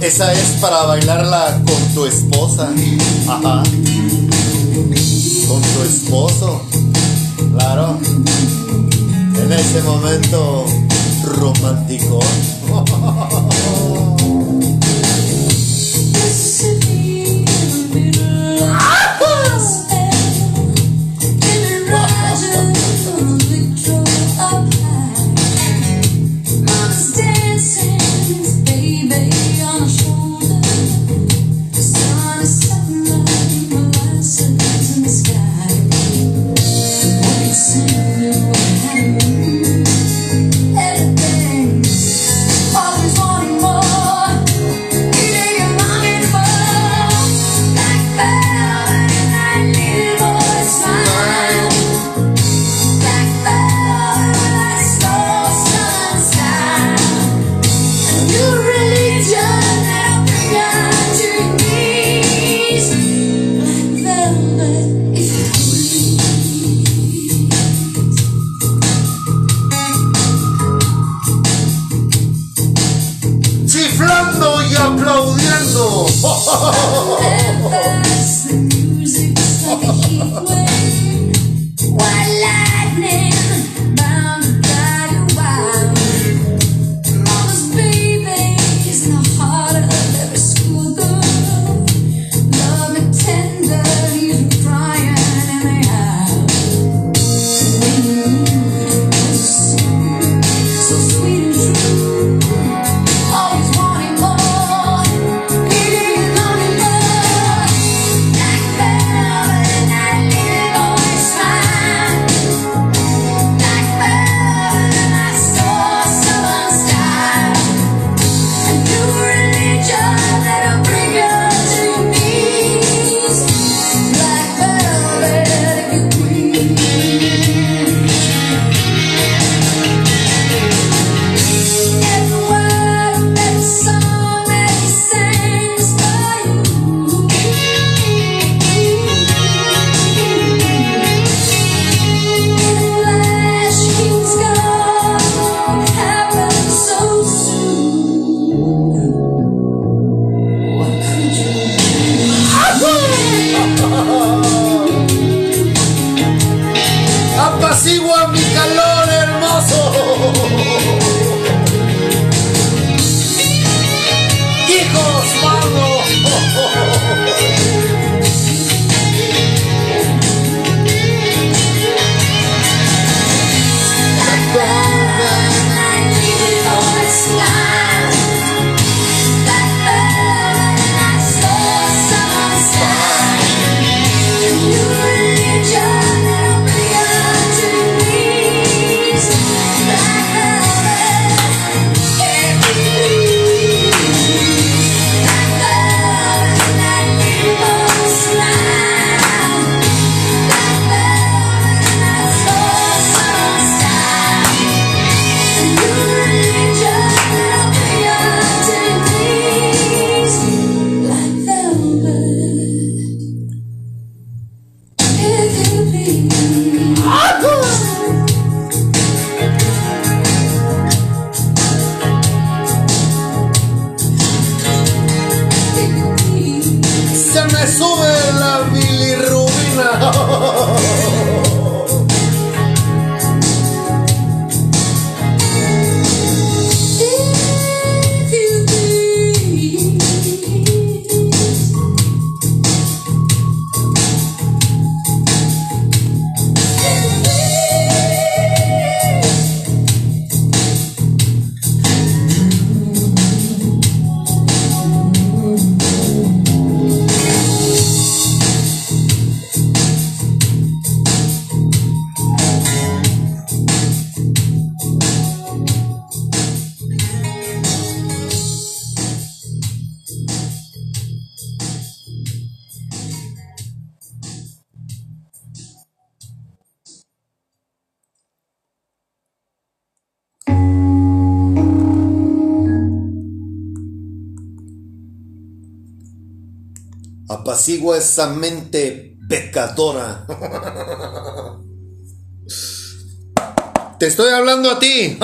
Esa es para bailarla con tu esposa. Ajá. Con tu esposo. Claro. En ese momento romántico. apacigua esa mente pecadora. Te estoy hablando a ti.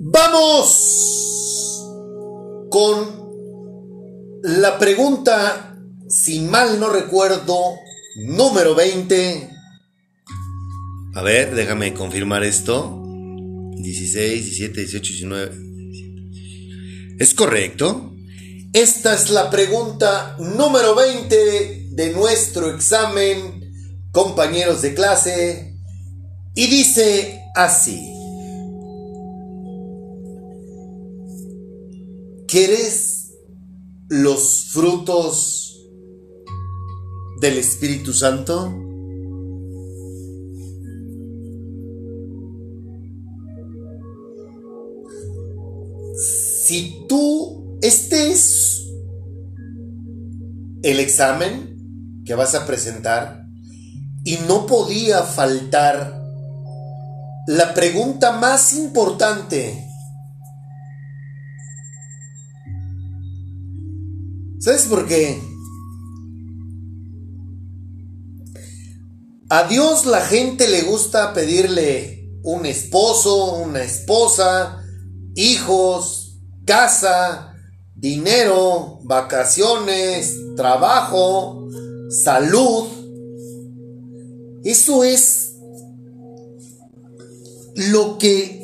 Vamos con la pregunta, si mal no recuerdo, número 20. A ver, déjame confirmar esto. 16, 17, 18, 19. ¿Es correcto? Esta es la pregunta número 20 de nuestro examen, compañeros de clase, y dice así. ¿Quieres los frutos del Espíritu Santo? Si tú, este es el examen que vas a presentar y no podía faltar la pregunta más importante ¿Sabes por qué? A Dios la gente le gusta pedirle un esposo, una esposa, hijos, casa, dinero, vacaciones, trabajo, salud. Eso es lo que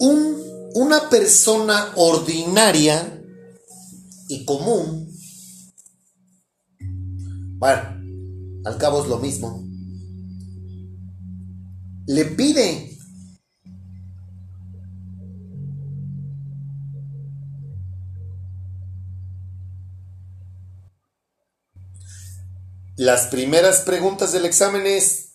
un, una persona ordinaria y común, bueno, al cabo es lo mismo, le pide Las primeras preguntas del examen es,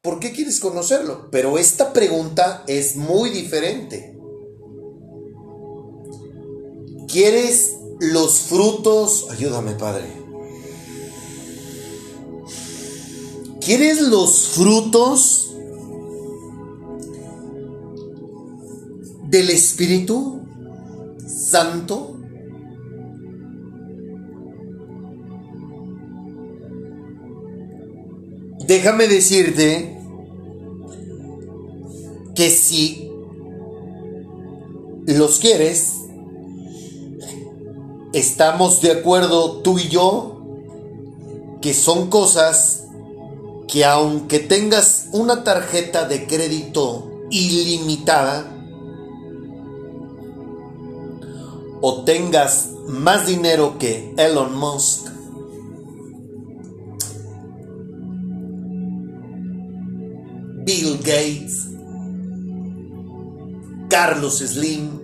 ¿por qué quieres conocerlo? Pero esta pregunta es muy diferente. ¿Quieres los frutos? Ayúdame, Padre. ¿Quieres los frutos del Espíritu Santo? Déjame decirte que si los quieres, estamos de acuerdo tú y yo que son cosas que aunque tengas una tarjeta de crédito ilimitada o tengas más dinero que Elon Musk, Bill Gates, Carlos Slim,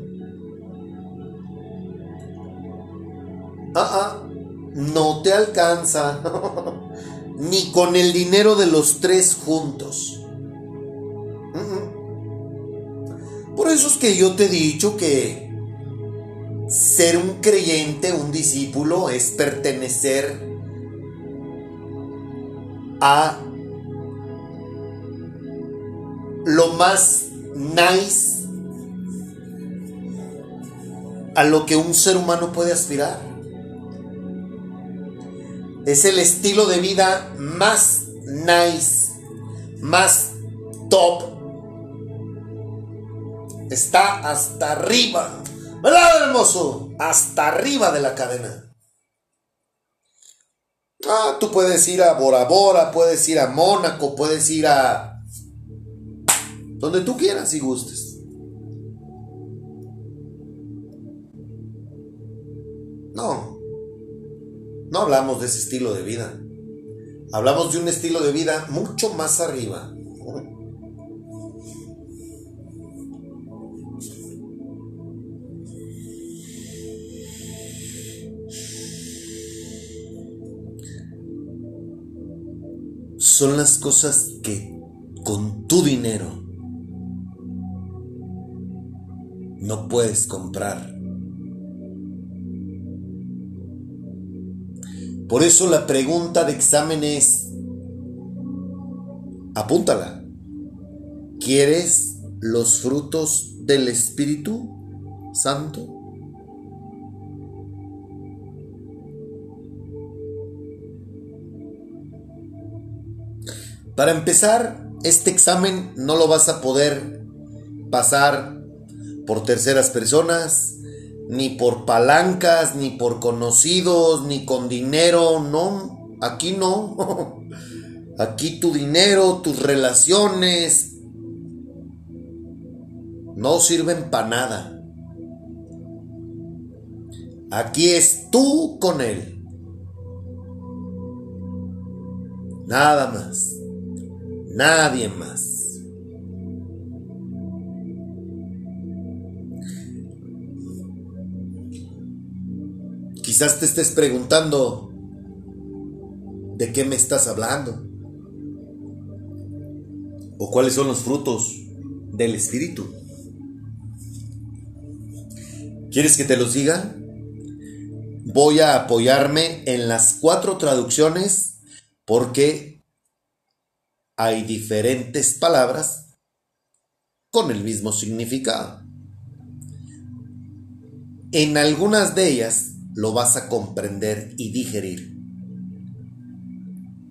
Ah, ah, no te alcanza. Ni con el dinero de los tres juntos. Por eso es que yo te he dicho que ser un creyente, un discípulo, es pertenecer a lo más nice a lo que un ser humano puede aspirar. Es el estilo de vida más nice, más top. Está hasta arriba. ¿Verdad, hermoso? Hasta arriba de la cadena. Ah, tú puedes ir a Bora Bora, puedes ir a Mónaco, puedes ir a... Donde tú quieras y gustes. No, no hablamos de ese estilo de vida. Hablamos de un estilo de vida mucho más arriba. Son las cosas que con tu dinero no puedes comprar. Por eso la pregunta de examen es, apúntala, ¿quieres los frutos del Espíritu Santo? Para empezar, este examen no lo vas a poder pasar por terceras personas, ni por palancas, ni por conocidos, ni con dinero, no, aquí no. Aquí tu dinero, tus relaciones, no sirven para nada. Aquí es tú con él. Nada más. Nadie más. Quizás te estés preguntando, ¿de qué me estás hablando? ¿O cuáles son los frutos del Espíritu? ¿Quieres que te los diga? Voy a apoyarme en las cuatro traducciones porque hay diferentes palabras con el mismo significado. En algunas de ellas lo vas a comprender y digerir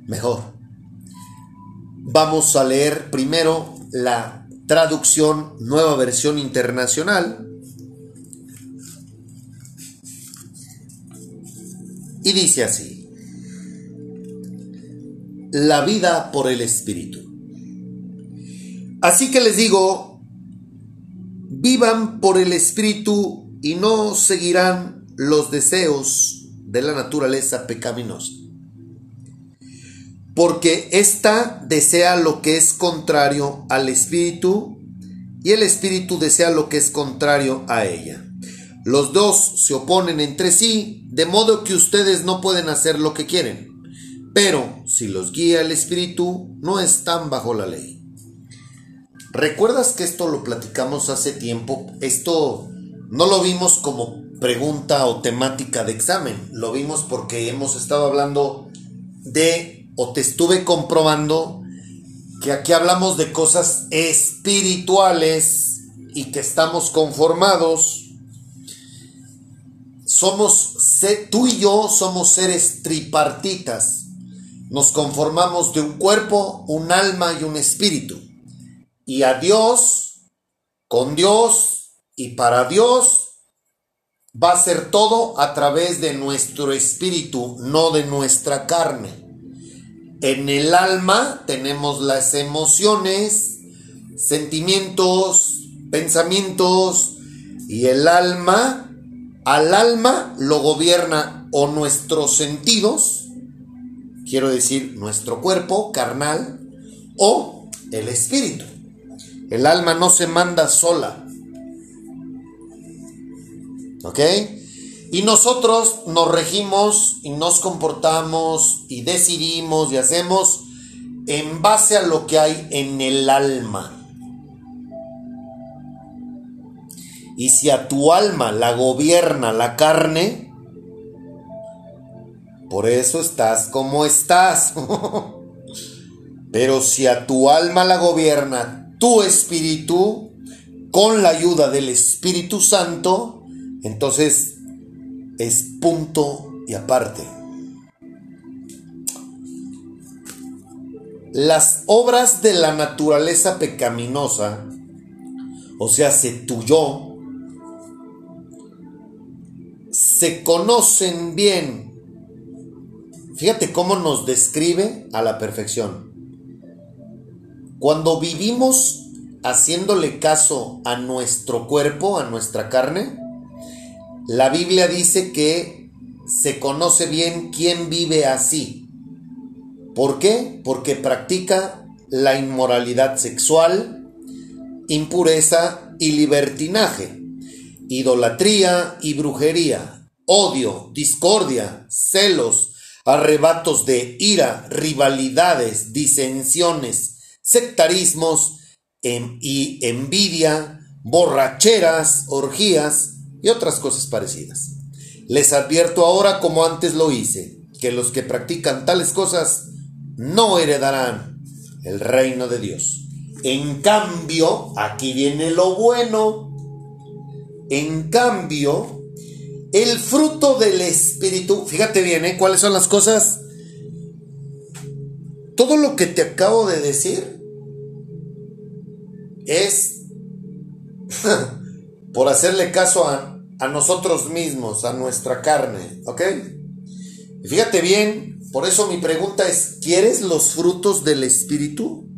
mejor. Vamos a leer primero la traducción nueva versión internacional y dice así, la vida por el Espíritu. Así que les digo, vivan por el Espíritu y no seguirán los deseos de la naturaleza pecaminosa. Porque ésta desea lo que es contrario al Espíritu y el Espíritu desea lo que es contrario a ella. Los dos se oponen entre sí, de modo que ustedes no pueden hacer lo que quieren. Pero si los guía el Espíritu, no están bajo la ley. ¿Recuerdas que esto lo platicamos hace tiempo? Esto no lo vimos como pregunta o temática de examen, lo vimos porque hemos estado hablando de, o te estuve comprobando, que aquí hablamos de cosas espirituales y que estamos conformados somos, tú y yo somos seres tripartitas. Nos conformamos de un cuerpo, un alma y un espíritu. Y a Dios, con Dios y para Dios, va a ser todo a través de nuestro espíritu, no de nuestra carne. En el alma tenemos las emociones, sentimientos, pensamientos y el alma al alma lo gobierna o nuestros sentidos, quiero decir nuestro cuerpo carnal, o el espíritu. El alma no se manda sola. ¿Ok? Y nosotros nos regimos y nos comportamos y decidimos y hacemos en base a lo que hay en el alma. Y si a tu alma la gobierna la carne, por eso estás como estás. Pero si a tu alma la gobierna tu espíritu, con la ayuda del Espíritu Santo, entonces es punto y aparte. Las obras de la naturaleza pecaminosa, o sea, se tu yo, se conocen bien. Fíjate cómo nos describe a la perfección. Cuando vivimos haciéndole caso a nuestro cuerpo, a nuestra carne, la Biblia dice que se conoce bien quién vive así. ¿Por qué? Porque practica la inmoralidad sexual, impureza y libertinaje idolatría y brujería, odio, discordia, celos, arrebatos de ira, rivalidades, disensiones, sectarismos em- y envidia, borracheras, orgías y otras cosas parecidas. Les advierto ahora, como antes lo hice, que los que practican tales cosas no heredarán el reino de Dios. En cambio, aquí viene lo bueno. En cambio, el fruto del Espíritu, fíjate bien, ¿eh? ¿cuáles son las cosas? todo lo que te acabo de decir es por hacerle caso a, a nosotros mismos, a nuestra carne, ¿ok? Fíjate bien, por eso mi pregunta es, ¿quieres los frutos del Espíritu?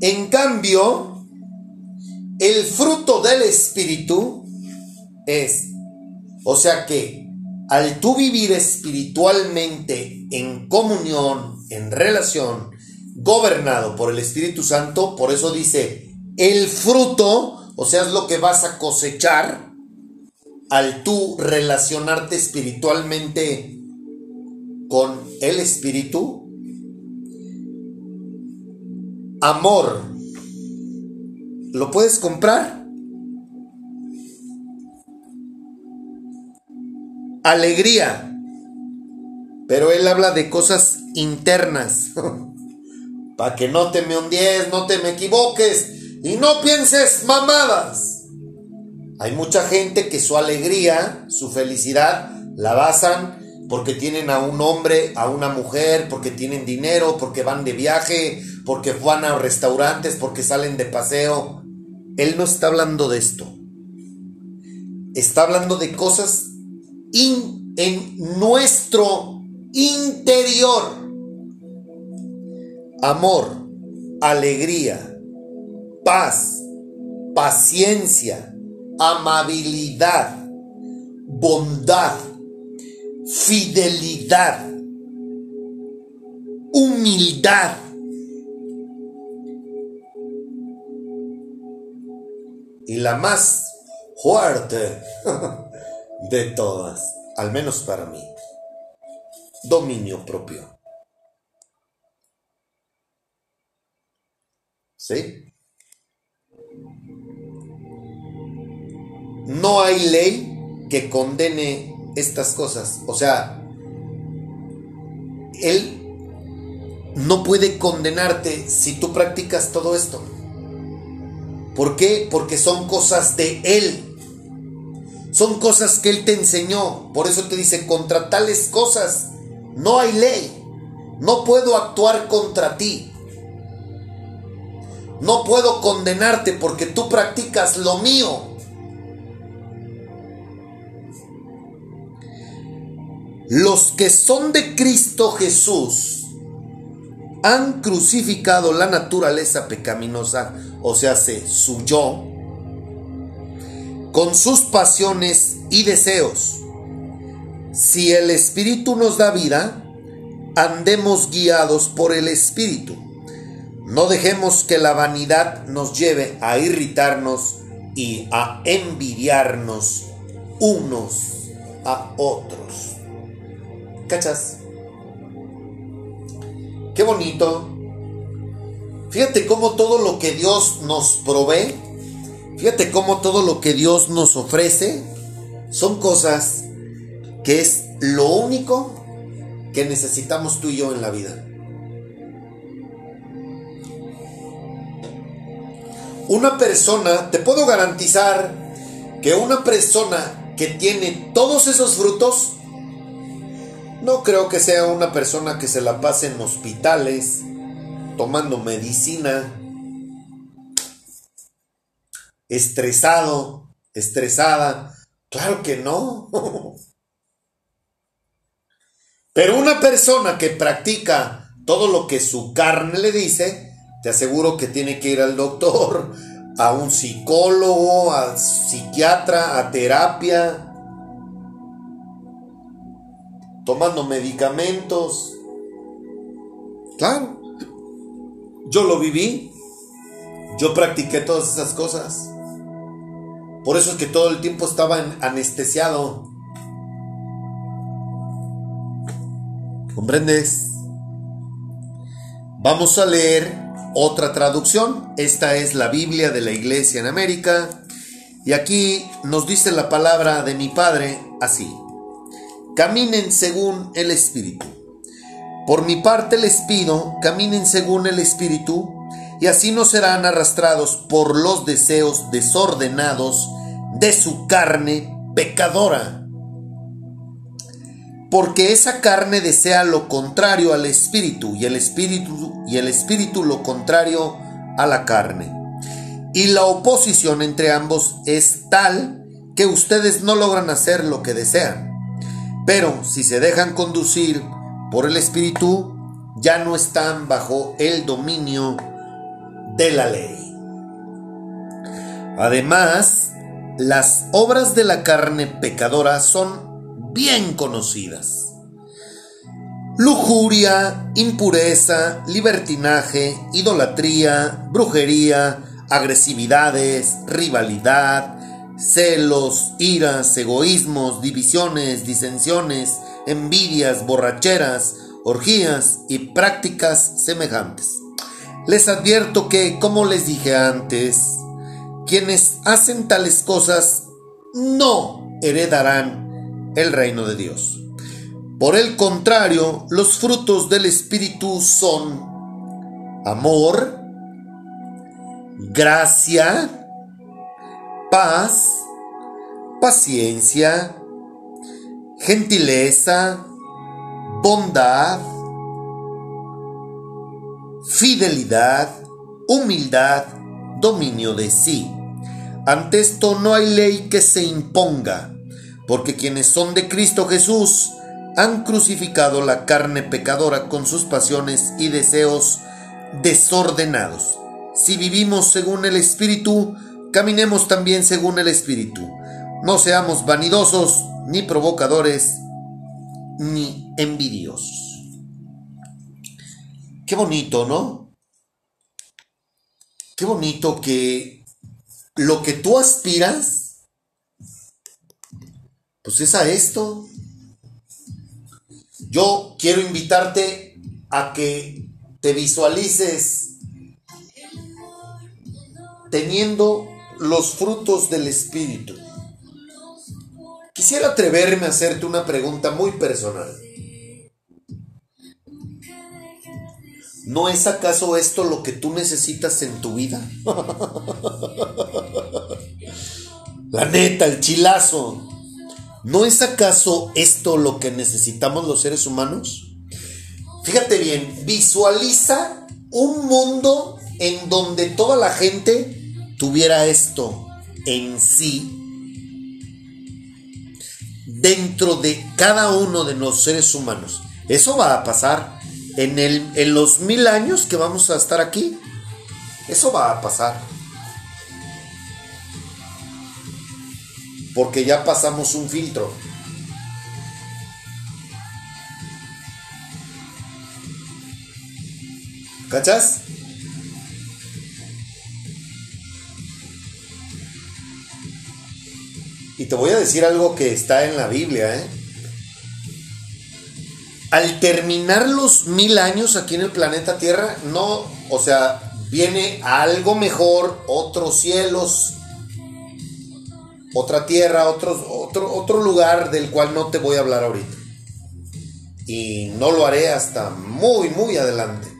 En cambio, el fruto del Espíritu es, o sea que al tú vivir espiritualmente en comunión, en relación, gobernado por el Espíritu Santo, por eso dice, el fruto, o sea, es lo que vas a cosechar al tú relacionarte espiritualmente con el Espíritu. Amor, ¿lo puedes comprar? Alegría, pero él habla de cosas internas. Para que no te me hundies, no te me equivoques y no pienses mamadas. Hay mucha gente que su alegría, su felicidad, la basan porque tienen a un hombre, a una mujer, porque tienen dinero, porque van de viaje, porque van a restaurantes, porque salen de paseo. Él no está hablando de esto. Está hablando de cosas en nuestro interior amor, alegría, paz, paciencia, amabilidad, bondad, fidelidad, humildad. Y la más fuerte de todas, al menos para mí, dominio propio. ¿Sí? No hay ley que condene estas cosas. O sea, Él no puede condenarte si tú practicas todo esto. ¿Por qué? Porque son cosas de Él. Son cosas que Él te enseñó. Por eso te dice, contra tales cosas no hay ley. No puedo actuar contra ti. No puedo condenarte porque tú practicas lo mío. Los que son de Cristo Jesús han crucificado la naturaleza pecaminosa, o sea, se su yo, con sus pasiones y deseos. Si el Espíritu nos da vida, andemos guiados por el Espíritu. No dejemos que la vanidad nos lleve a irritarnos y a envidiarnos unos a otros. Qué bonito. Fíjate cómo todo lo que Dios nos provee, fíjate cómo todo lo que Dios nos ofrece, son cosas que es lo único que necesitamos tú y yo en la vida. Una persona, te puedo garantizar que una persona que tiene todos esos frutos, no creo que sea una persona que se la pase en hospitales, tomando medicina, estresado, estresada. Claro que no. Pero una persona que practica todo lo que su carne le dice, te aseguro que tiene que ir al doctor, a un psicólogo, a psiquiatra, a terapia, tomando medicamentos. Claro, yo lo viví, yo practiqué todas esas cosas. Por eso es que todo el tiempo estaba anestesiado. ¿Comprendes? Vamos a leer otra traducción. Esta es la Biblia de la Iglesia en América. Y aquí nos dice la palabra de mi Padre así. Caminen según el Espíritu. Por mi parte les pido, caminen según el Espíritu, y así no serán arrastrados por los deseos desordenados de su carne pecadora. Porque esa carne desea lo contrario al espíritu y el espíritu y el espíritu lo contrario a la carne. Y la oposición entre ambos es tal que ustedes no logran hacer lo que desean. Pero si se dejan conducir por el espíritu, ya no están bajo el dominio de la ley. Además, las obras de la carne pecadora son bien conocidas. Lujuria, impureza, libertinaje, idolatría, brujería, agresividades, rivalidad, celos, iras, egoísmos, divisiones, disensiones, envidias, borracheras, orgías y prácticas semejantes. Les advierto que, como les dije antes, quienes hacen tales cosas no heredarán el reino de Dios. Por el contrario, los frutos del Espíritu son amor, gracia, paz, paciencia, gentileza, bondad, fidelidad, humildad, dominio de sí. Ante esto no hay ley que se imponga, porque quienes son de Cristo Jesús han crucificado la carne pecadora con sus pasiones y deseos desordenados. Si vivimos según el Espíritu, caminemos también según el Espíritu. No seamos vanidosos, ni provocadores, ni envidiosos. Qué bonito, ¿no? Qué bonito que lo que tú aspiras, pues es a esto. Yo quiero invitarte a que te visualices teniendo los frutos del Espíritu. Quisiera atreverme a hacerte una pregunta muy personal. ¿No es acaso esto lo que tú necesitas en tu vida? La neta, el chilazo. ¿No es acaso esto lo que necesitamos los seres humanos? Fíjate bien, visualiza un mundo en donde toda la gente tuviera esto en sí dentro de cada uno de los seres humanos. Eso va a pasar en, el, en los mil años que vamos a estar aquí. Eso va a pasar. Porque ya pasamos un filtro. ¿Cachas? Y te voy a decir algo que está en la Biblia, ¿eh? Al terminar los mil años aquí en el planeta Tierra, no, o sea, viene algo mejor, otros cielos, otra tierra, otro, otro, otro lugar del cual no te voy a hablar ahorita. Y no lo haré hasta muy, muy adelante.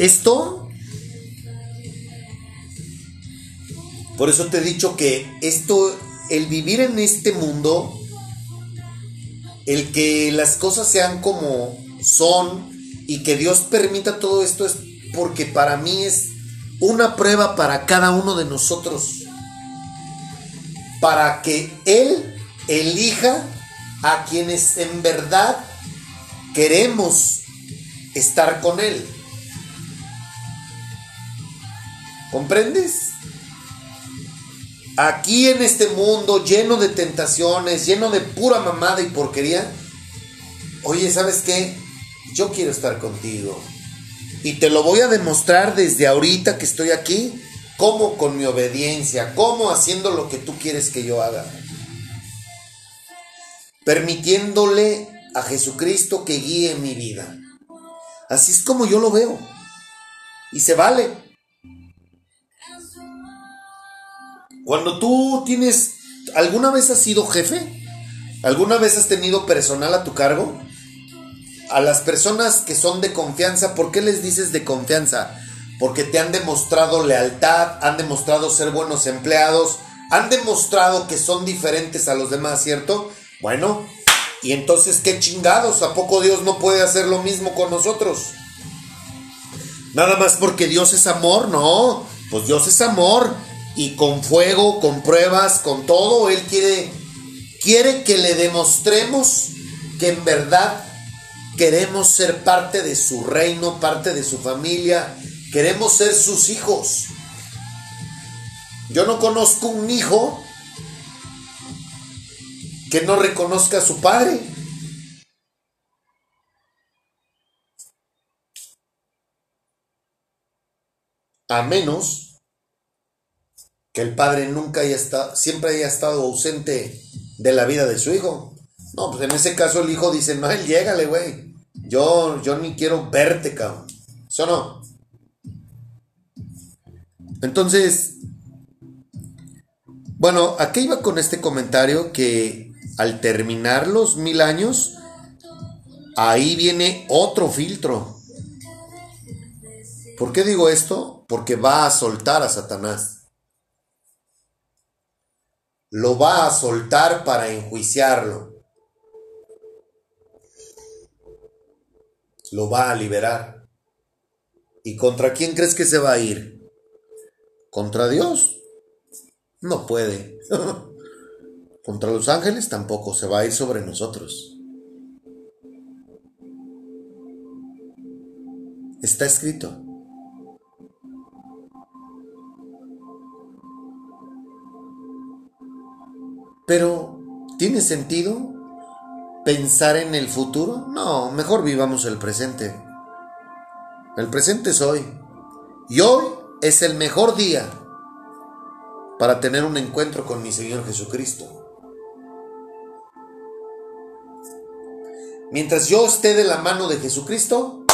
Esto, por eso te he dicho que esto, el vivir en este mundo, el que las cosas sean como son y que Dios permita todo esto es porque para mí es una prueba para cada uno de nosotros. Para que Él elija a quienes en verdad queremos estar con Él. ¿Comprendes? Aquí en este mundo lleno de tentaciones, lleno de pura mamada y porquería, oye, ¿sabes qué? Yo quiero estar contigo. Y te lo voy a demostrar desde ahorita que estoy aquí, como con mi obediencia, como haciendo lo que tú quieres que yo haga. Permitiéndole a Jesucristo que guíe mi vida. Así es como yo lo veo. Y se vale. Cuando tú tienes, ¿alguna vez has sido jefe? ¿Alguna vez has tenido personal a tu cargo? A las personas que son de confianza, ¿por qué les dices de confianza? porque te han demostrado lealtad, han demostrado ser buenos empleados, han demostrado que son diferentes a los demás, ¿cierto? Bueno, y entonces qué chingados, ¿a poco Dios no puede hacer lo mismo con nosotros? Nada más porque Dios es amor, no, pues Dios es amor y con fuego, con pruebas, con todo, Él quiere, quiere que le demostremos que en verdad queremos ser parte de su reino, parte de su familia, queremos ser sus hijos. Yo no conozco un hijo que no reconozca a su padre. A menos el padre nunca haya estado, siempre haya estado ausente de la vida de su hijo. No, pues en ese caso el hijo dice, no, él llégale, güey. Yo, yo ni quiero verte, cabrón. ¿Eso no? Entonces, bueno, ¿a qué iba con este comentario? Que al terminar los mil años, ahí viene otro filtro. ¿Por qué digo esto? Porque va a soltar a Satanás. Lo va a soltar para enjuiciarlo. Lo va a liberar. ¿Y contra quién crees que se va a ir? ¿Contra Dios? No puede. Contra los ángeles tampoco se va a ir sobre nosotros. Está escrito. Pero, ¿tiene sentido pensar en el futuro? No, mejor vivamos el presente. El presente es hoy. Y hoy es el mejor día para tener un encuentro con mi Señor Jesucristo. Mientras yo esté de la mano de Jesucristo,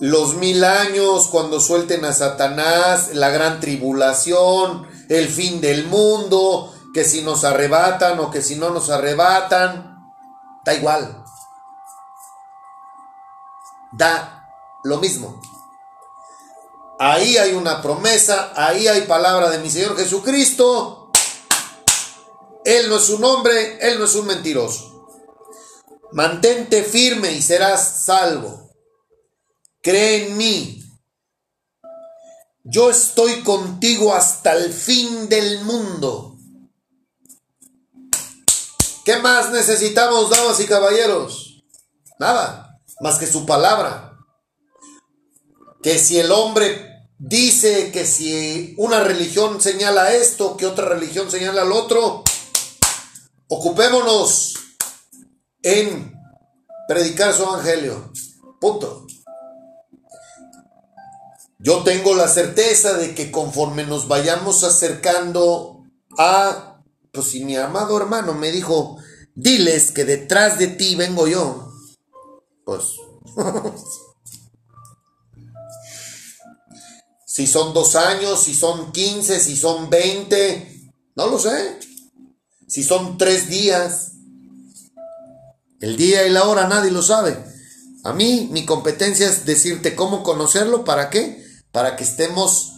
los mil años cuando suelten a Satanás, la gran tribulación, el fin del mundo, que si nos arrebatan o que si no nos arrebatan, da igual. Da lo mismo. Ahí hay una promesa, ahí hay palabra de mi Señor Jesucristo. Él no es un hombre, Él no es un mentiroso. Mantente firme y serás salvo. Cree en mí. Yo estoy contigo hasta el fin del mundo. ¿Qué más necesitamos, damas y caballeros? Nada, más que su palabra. Que si el hombre dice que si una religión señala esto, que otra religión señala al otro, ocupémonos en predicar su evangelio. Punto. Yo tengo la certeza de que conforme nos vayamos acercando a, pues si mi amado hermano me dijo, diles que detrás de ti vengo yo, pues, si son dos años, si son quince, si son veinte, no lo sé, si son tres días, el día y la hora nadie lo sabe. A mí mi competencia es decirte cómo conocerlo, ¿para qué? Para que estemos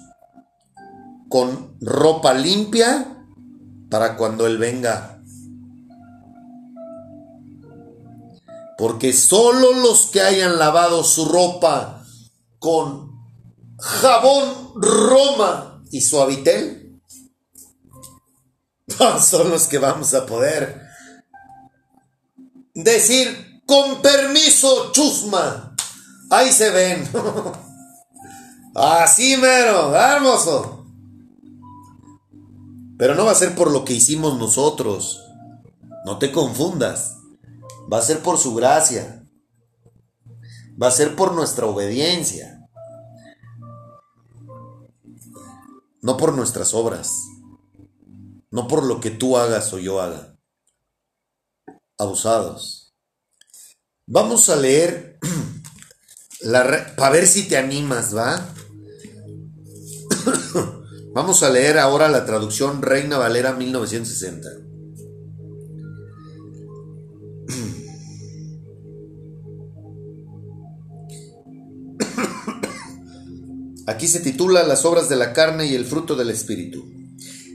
con ropa limpia para cuando Él venga. Porque solo los que hayan lavado su ropa con jabón Roma y suavitel son los que vamos a poder decir con permiso, chusma. Ahí se ven. Así mero, hermoso. Pero no va a ser por lo que hicimos nosotros. No te confundas. Va a ser por su gracia. Va a ser por nuestra obediencia. No por nuestras obras. No por lo que tú hagas o yo haga. Abusados. Vamos a leer para ver si te animas, ¿va? Vamos a leer ahora la traducción Reina Valera 1960. Aquí se titula Las obras de la carne y el fruto del Espíritu.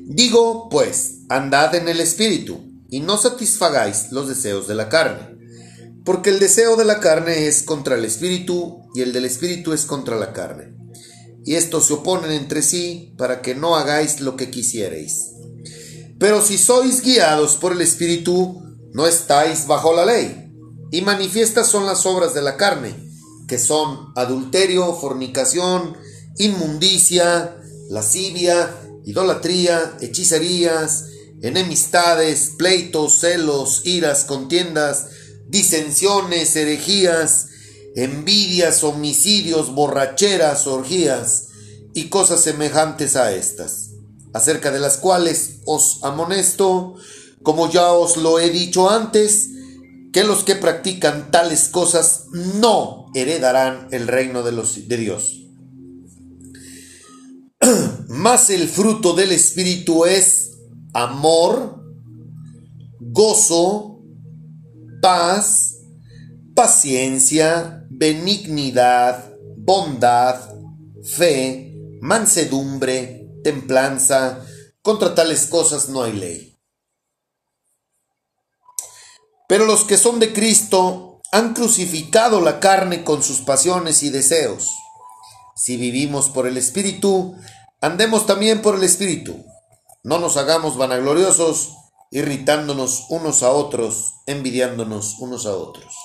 Digo, pues, andad en el Espíritu, y no satisfagáis los deseos de la carne. Porque el deseo de la carne es contra el Espíritu, y el del Espíritu es contra la carne. Y estos se oponen entre sí para que no hagáis lo que quisierais. Pero si sois guiados por el Espíritu, no estáis bajo la ley. Y manifiestas son las obras de la carne, que son adulterio, fornicación, inmundicia, lascivia, idolatría, hechicerías, enemistades, pleitos, celos, iras, contiendas, disensiones, herejías, envidias, homicidios, borracheras, orgías y cosas semejantes a estas, acerca de las cuales os amonesto, como ya os lo he dicho antes, que los que practican tales cosas no heredarán el reino de, los, de Dios. Mas el fruto del Espíritu es amor, gozo, paz, paciencia, benignidad, bondad, fe, mansedumbre, templanza. Contra tales cosas no hay ley. Pero los que son de Cristo han crucificado la carne con sus pasiones y deseos. Si vivimos por el Espíritu, andemos también por el Espíritu. No nos hagamos vanagloriosos, irritándonos unos a otros, envidiándonos unos a otros.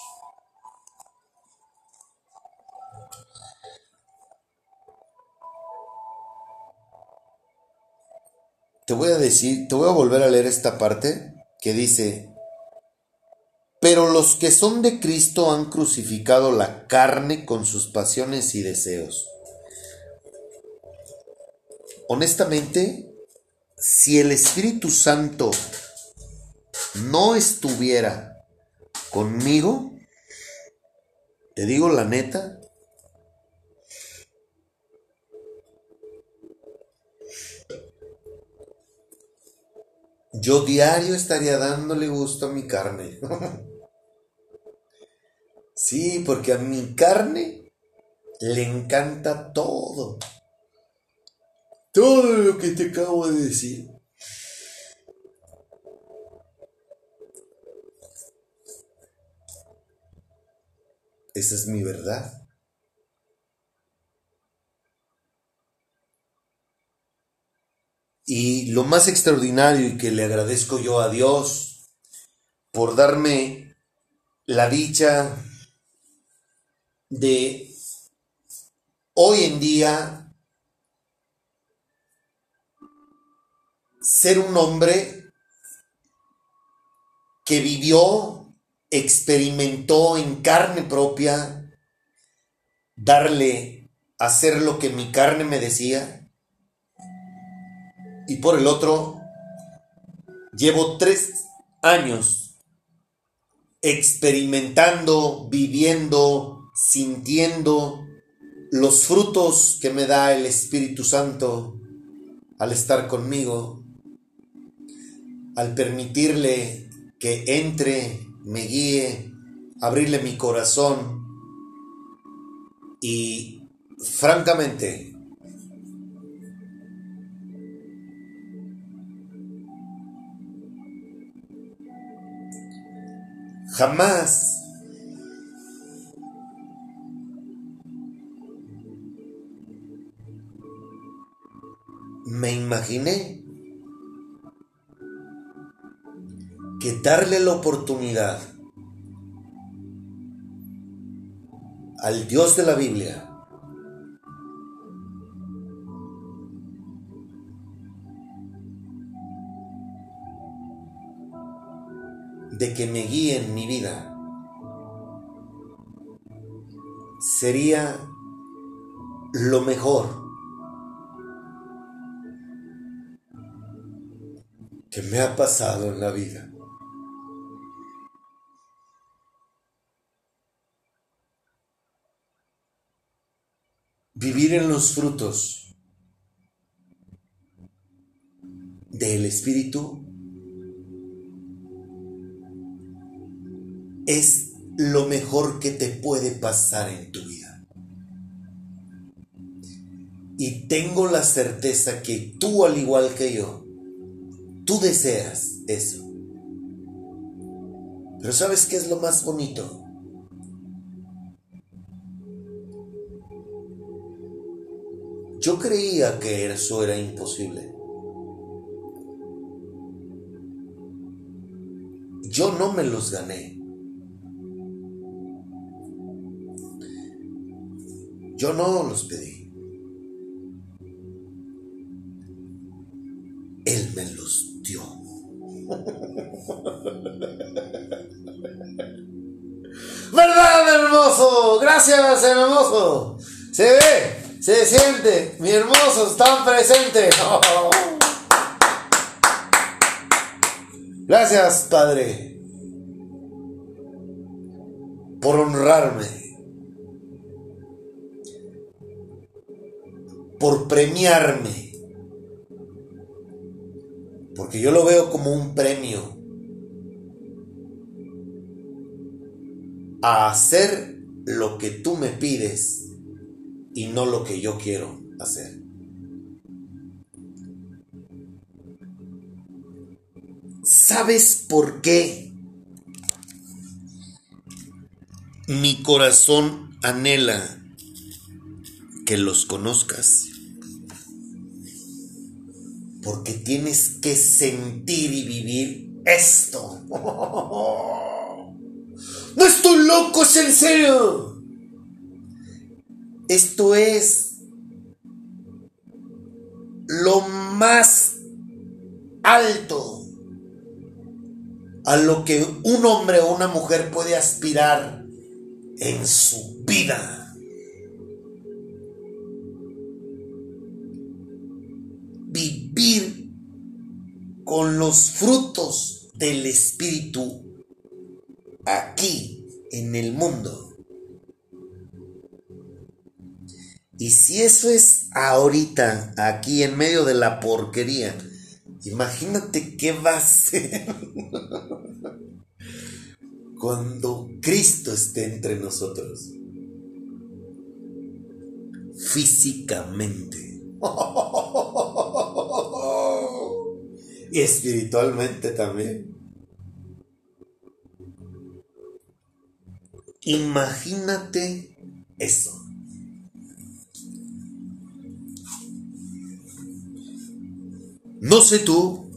Te voy a decir, te voy a volver a leer esta parte que dice, pero los que son de Cristo han crucificado la carne con sus pasiones y deseos. Honestamente, si el Espíritu Santo no estuviera conmigo, te digo la neta, yo diario estaría dándole gusto a mi carne. sí, porque a mi carne le encanta todo. Todo lo que te acabo de decir. Esa es mi verdad. Y lo más extraordinario y que le agradezco yo a Dios por darme la dicha de hoy en día ser un hombre que vivió, experimentó en carne propia, darle, hacer lo que mi carne me decía, y por el otro, llevo tres años experimentando, viviendo, sintiendo los frutos que me da el Espíritu Santo al estar conmigo, al permitirle que entre, me guíe, abrirle mi corazón y francamente Jamás. Me imaginé que darle la oportunidad al Dios de la Biblia de que me guíe en mi vida sería lo mejor que me ha pasado en la vida. Vivir en los frutos del Espíritu es lo mejor que te puede pasar en tu vida. Y tengo la certeza que tú, al igual que yo, tú deseas eso. Pero ¿sabes qué es lo más bonito? Yo creía que eso era imposible. Yo no me los gané. Yo no los pedí. Él me los dio. ¿Verdad, hermoso? Gracias, hermoso. Se ve, se siente. Mi hermoso está presente. Gracias, Padre, por honrarme, por premiarme, porque yo lo veo como un premio a hacer lo que tú me pides y no lo que yo quiero hacer. ¿Sabes por qué? Mi corazón anhela que los conozcas. Porque tienes que sentir y vivir esto. No estoy loco, es en serio. Esto es lo más alto a lo que un hombre o una mujer puede aspirar en su vida. Con los frutos del Espíritu aquí en el mundo. Y si eso es ahorita, aquí en medio de la porquería, imagínate qué va a ser cuando Cristo esté entre nosotros. Físicamente. Y espiritualmente también. Imagínate eso. No sé tú,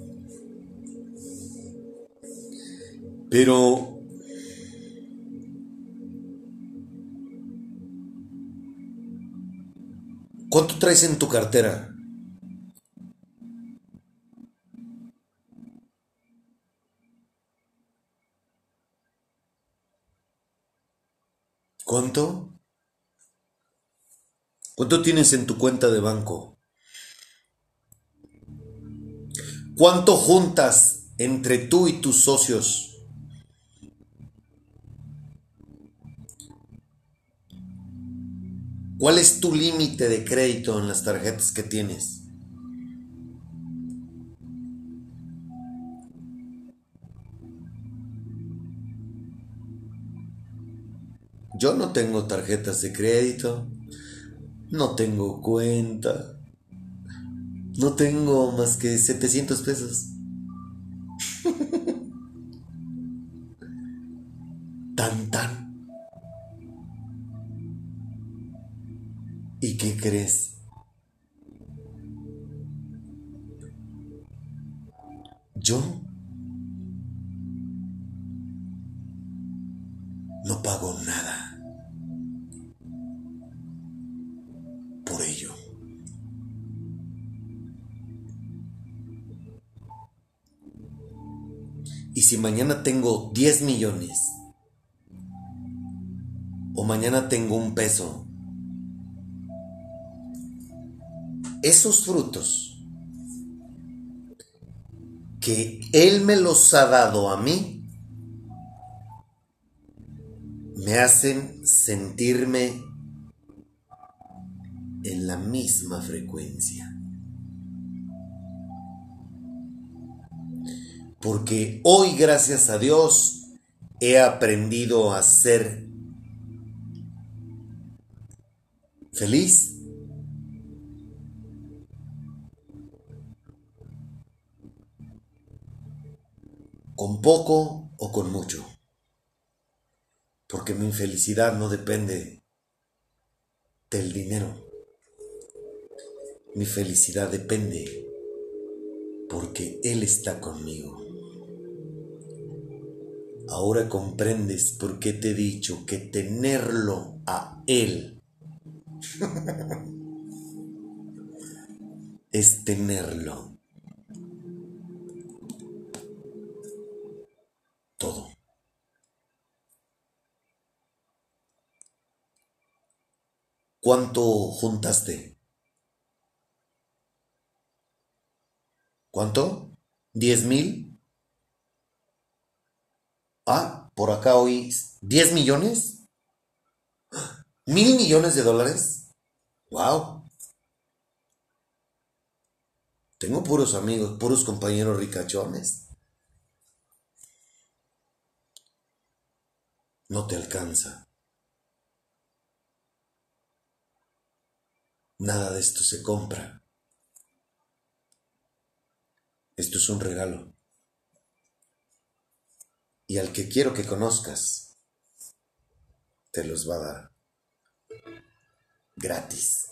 pero ¿cuánto traes en tu cartera? ¿Cuánto? ¿Cuánto tienes en tu cuenta de banco? ¿Cuánto juntas entre tú y tus socios? ¿Cuál es tu límite de crédito en las tarjetas que tienes? Yo no tengo tarjetas de crédito, no tengo cuenta, no tengo más que 700 pesos. tan tan. ¿Y qué crees? Yo si mañana tengo 10 millones, o mañana tengo un peso, esos frutos que Él me los ha dado a mí, me hacen sentirme en la misma frecuencia. porque hoy, gracias a Dios, he aprendido a ser feliz. con poco o con mucho, porque mi infelicidad no depende del dinero, mi felicidad depende porque Él está conmigo. Ahora comprendes por qué te he dicho que tenerlo a Él es tenerlo todo. ¿Cuánto juntaste? ¿Cuánto? ¿Diez mil? Ah, por acá hoy 10 millones. Mil millones de dólares. Wow. Tengo puros amigos, puros compañeros ricachones. No te alcanza. Nada de esto se compra. Esto es un regalo y al que quiero que conozcas, te los va a dar gratis.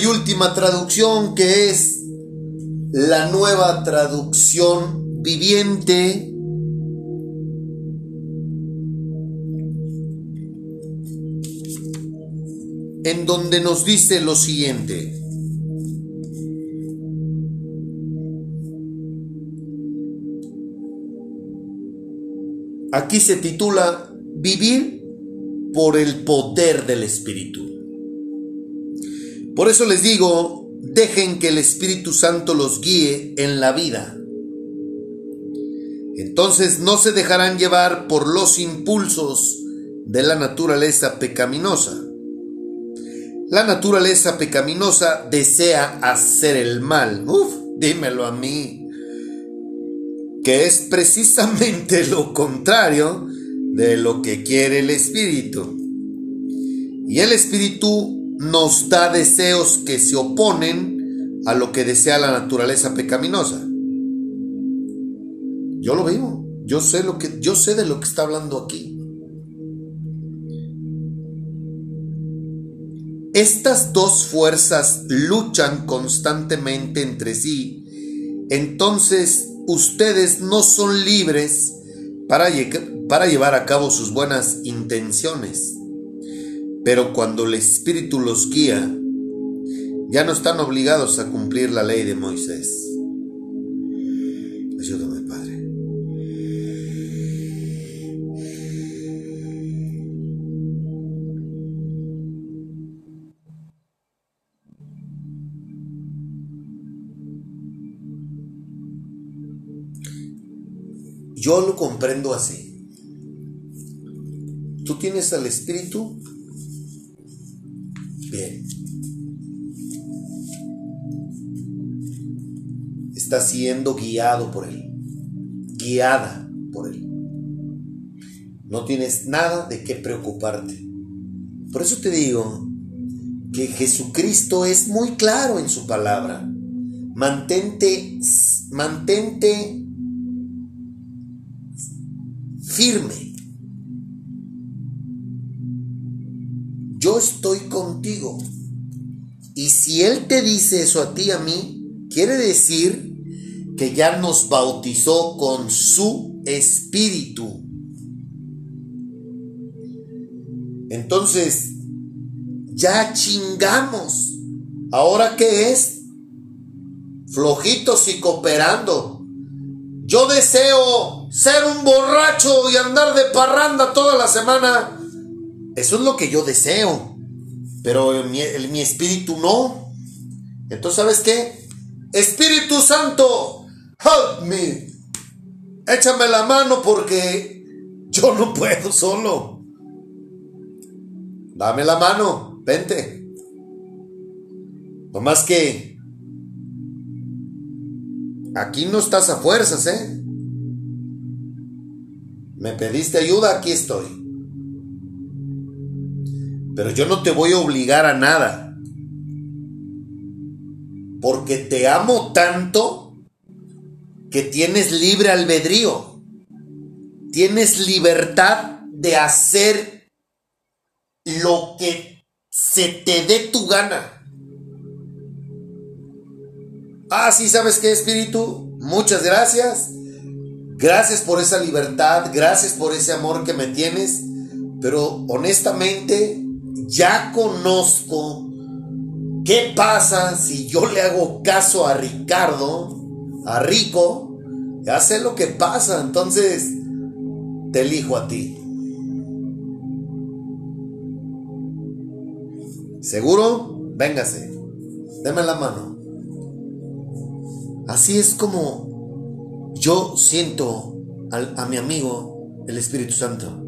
Y última traducción que es la nueva traducción viviente. en donde nos dice lo siguiente. Aquí se titula Vivir por el poder del Espíritu. Por eso les digo, dejen que el Espíritu Santo los guíe en la vida. Entonces no se dejarán llevar por los impulsos de la naturaleza pecaminosa. La naturaleza pecaminosa desea hacer el mal. Uf, dímelo a mí. Que es precisamente lo contrario de lo que quiere el Espíritu. Y el Espíritu nos da deseos que se oponen a lo que desea la naturaleza pecaminosa. Yo lo veo. Yo sé lo que yo sé de lo que está hablando aquí. Estas dos fuerzas luchan constantemente entre sí. Entonces ustedes no son libres para llevar a cabo sus buenas intenciones. Pero cuando el Espíritu los guía, ya no están obligados a cumplir la ley de Moisés. Ayúdame, Padre. Yo lo comprendo así. ¿Tú tienes al Espíritu? Bien. Estás siendo guiado por Él. Guiada por Él. No tienes nada de qué preocuparte. Por eso te digo que Jesucristo es muy claro en su palabra. Mantente, mantente firme. Yo estoy contigo. Y si Él te dice eso a ti, a mí, quiere decir que ya nos bautizó con su espíritu. Entonces, ya chingamos. ¿Ahora qué es? Flojitos y cooperando. Yo deseo ser un borracho y andar de parranda toda la semana. Eso es lo que yo deseo. Pero mi, el- mi espíritu no. Entonces, ¿sabes qué? Espíritu Santo, help me. Échame la mano porque yo no puedo solo. Dame la mano, vente. No más que aquí no estás a fuerzas, ¿eh? Me pediste ayuda, aquí estoy. Pero yo no te voy a obligar a nada. Porque te amo tanto que tienes libre albedrío. Tienes libertad de hacer lo que se te dé tu gana. Ah, sí, ¿sabes qué, Espíritu? Muchas gracias. Gracias por esa libertad, gracias por ese amor que me tienes. Pero honestamente, ya conozco qué pasa si yo le hago caso a Ricardo, a Rico. Ya sé lo que pasa, entonces te elijo a ti. ¿Seguro? Véngase. Deme la mano. Así es como yo siento a mi amigo el Espíritu Santo.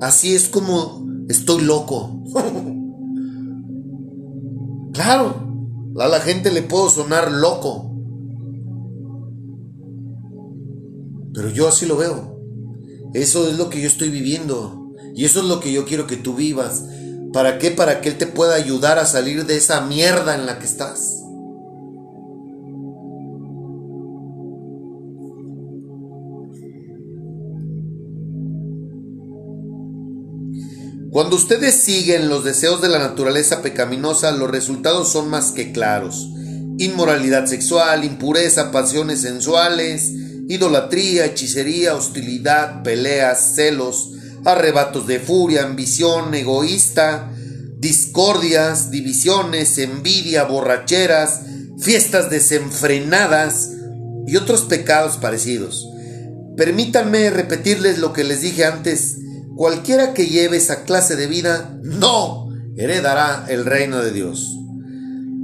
Así es como estoy loco. claro, a la gente le puedo sonar loco. Pero yo así lo veo. Eso es lo que yo estoy viviendo. Y eso es lo que yo quiero que tú vivas. ¿Para qué? Para que Él te pueda ayudar a salir de esa mierda en la que estás. Cuando ustedes siguen los deseos de la naturaleza pecaminosa, los resultados son más que claros. Inmoralidad sexual, impureza, pasiones sensuales, idolatría, hechicería, hostilidad, peleas, celos, arrebatos de furia, ambición egoísta, discordias, divisiones, envidia, borracheras, fiestas desenfrenadas y otros pecados parecidos. Permítanme repetirles lo que les dije antes. Cualquiera que lleve esa clase de vida no heredará el reino de Dios.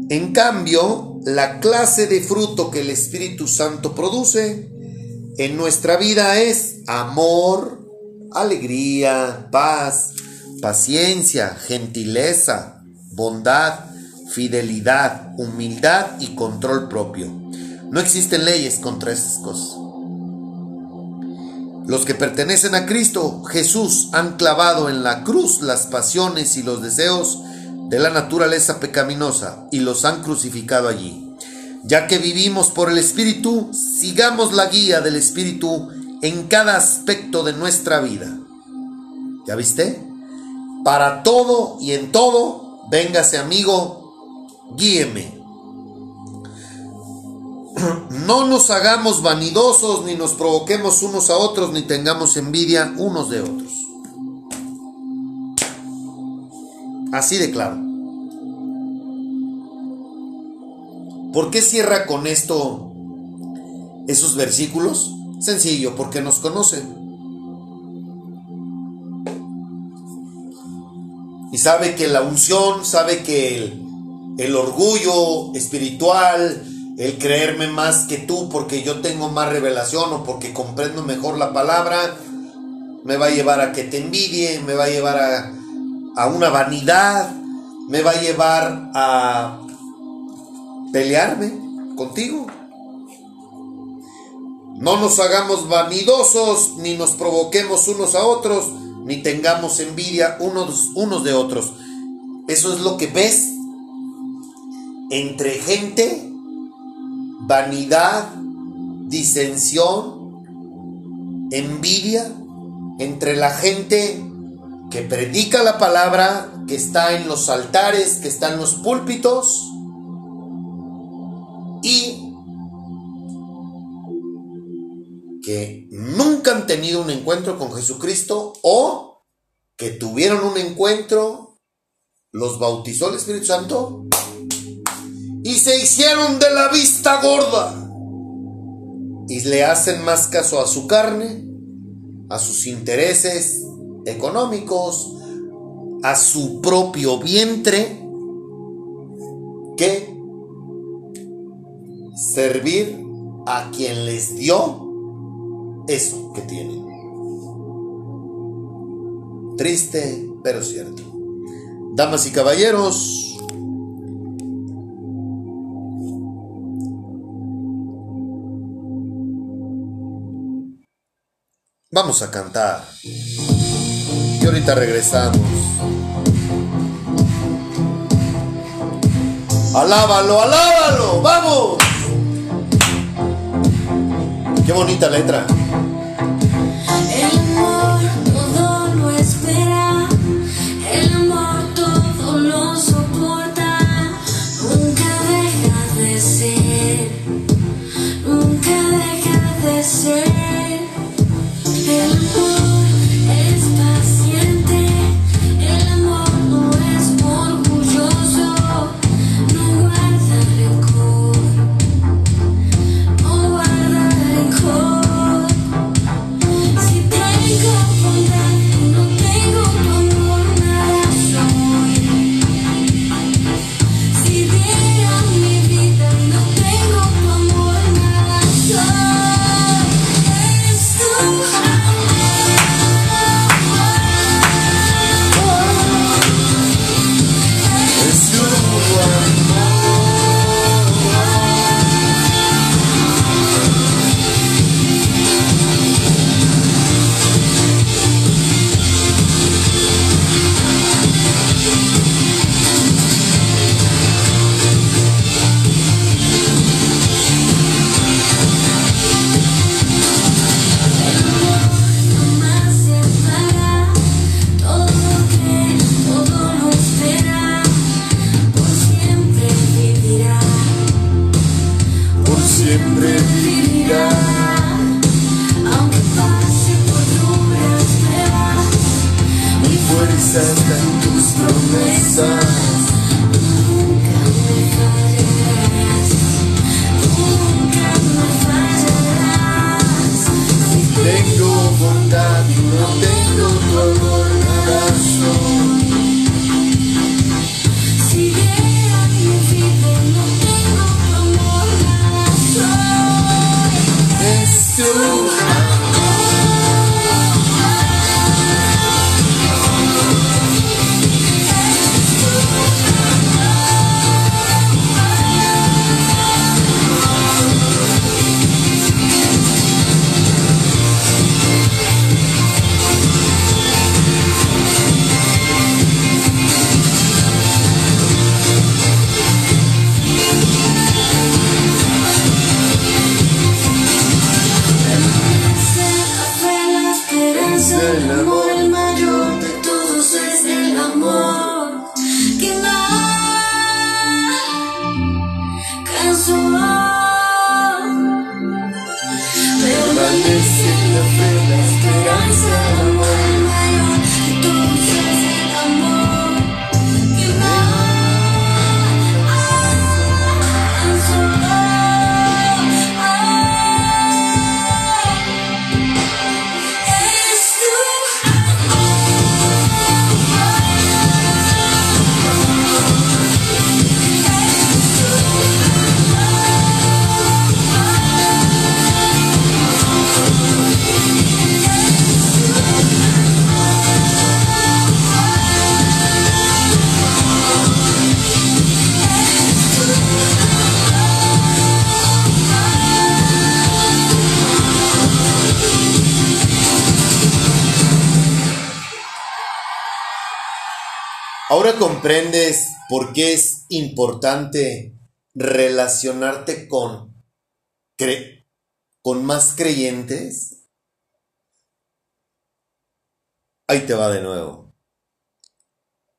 En cambio, la clase de fruto que el Espíritu Santo produce en nuestra vida es amor, alegría, paz, paciencia, gentileza, bondad, fidelidad, humildad y control propio. No existen leyes contra estas cosas. Los que pertenecen a Cristo Jesús han clavado en la cruz las pasiones y los deseos de la naturaleza pecaminosa y los han crucificado allí. Ya que vivimos por el Espíritu, sigamos la guía del Espíritu en cada aspecto de nuestra vida. ¿Ya viste? Para todo y en todo, véngase amigo, guíeme. No nos hagamos vanidosos, ni nos provoquemos unos a otros, ni tengamos envidia unos de otros. Así de claro. ¿Por qué cierra con esto esos versículos? Sencillo, porque nos conoce. Y sabe que la unción, sabe que el, el orgullo espiritual, el creerme más que tú porque yo tengo más revelación o porque comprendo mejor la palabra, me va a llevar a que te envidie, me va a llevar a, a una vanidad, me va a llevar a pelearme contigo. No nos hagamos vanidosos, ni nos provoquemos unos a otros, ni tengamos envidia unos, unos de otros. Eso es lo que ves entre gente, vanidad, disensión, envidia, entre la gente que predica la palabra, que está en los altares, que está en los púlpitos, y que nunca han tenido un encuentro con Jesucristo o que tuvieron un encuentro, los bautizó el Espíritu Santo y se hicieron de la vista gorda y le hacen más caso a su carne, a sus intereses económicos, a su propio vientre, que servir a quien les dio eso que tienen. Triste, pero cierto. Damas y caballeros, vamos a cantar. Y ahorita regresamos. Alábalo, alábalo, vamos. Qué bonita letra. Por qué es importante relacionarte con, cre- con más creyentes. Ahí te va de nuevo.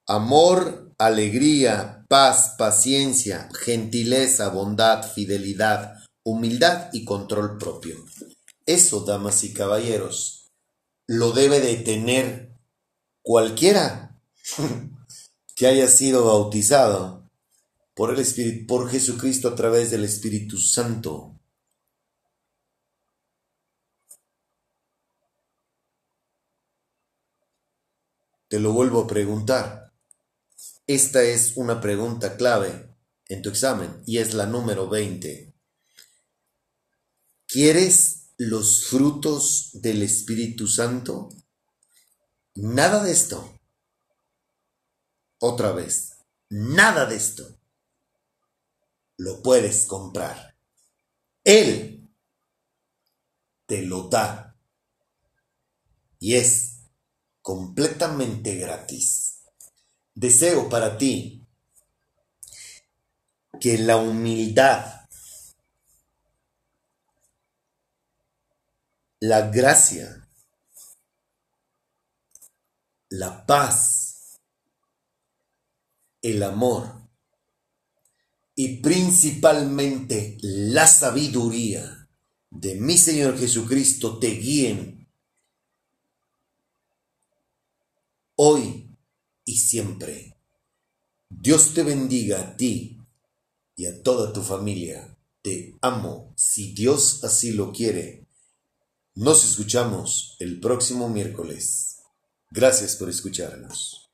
Amor, alegría, paz, paciencia, gentileza, bondad, fidelidad, humildad y control propio. Eso, damas y caballeros, lo debe de tener cualquiera que haya sido bautizado por el Espíritu, por Jesucristo a través del Espíritu Santo. Te lo vuelvo a preguntar. Esta es una pregunta clave en tu examen y es la número 20. ¿Quieres los frutos del Espíritu Santo? Nada de esto. Otra vez, nada de esto lo puedes comprar. Él te lo da y es completamente gratis. Deseo para ti que la humildad, la gracia, la paz, el amor y principalmente la sabiduría de mi Señor Jesucristo te guíen hoy y siempre. Dios te bendiga a ti y a toda tu familia. Te amo si Dios así lo quiere. Nos escuchamos el próximo miércoles. Gracias por escucharnos.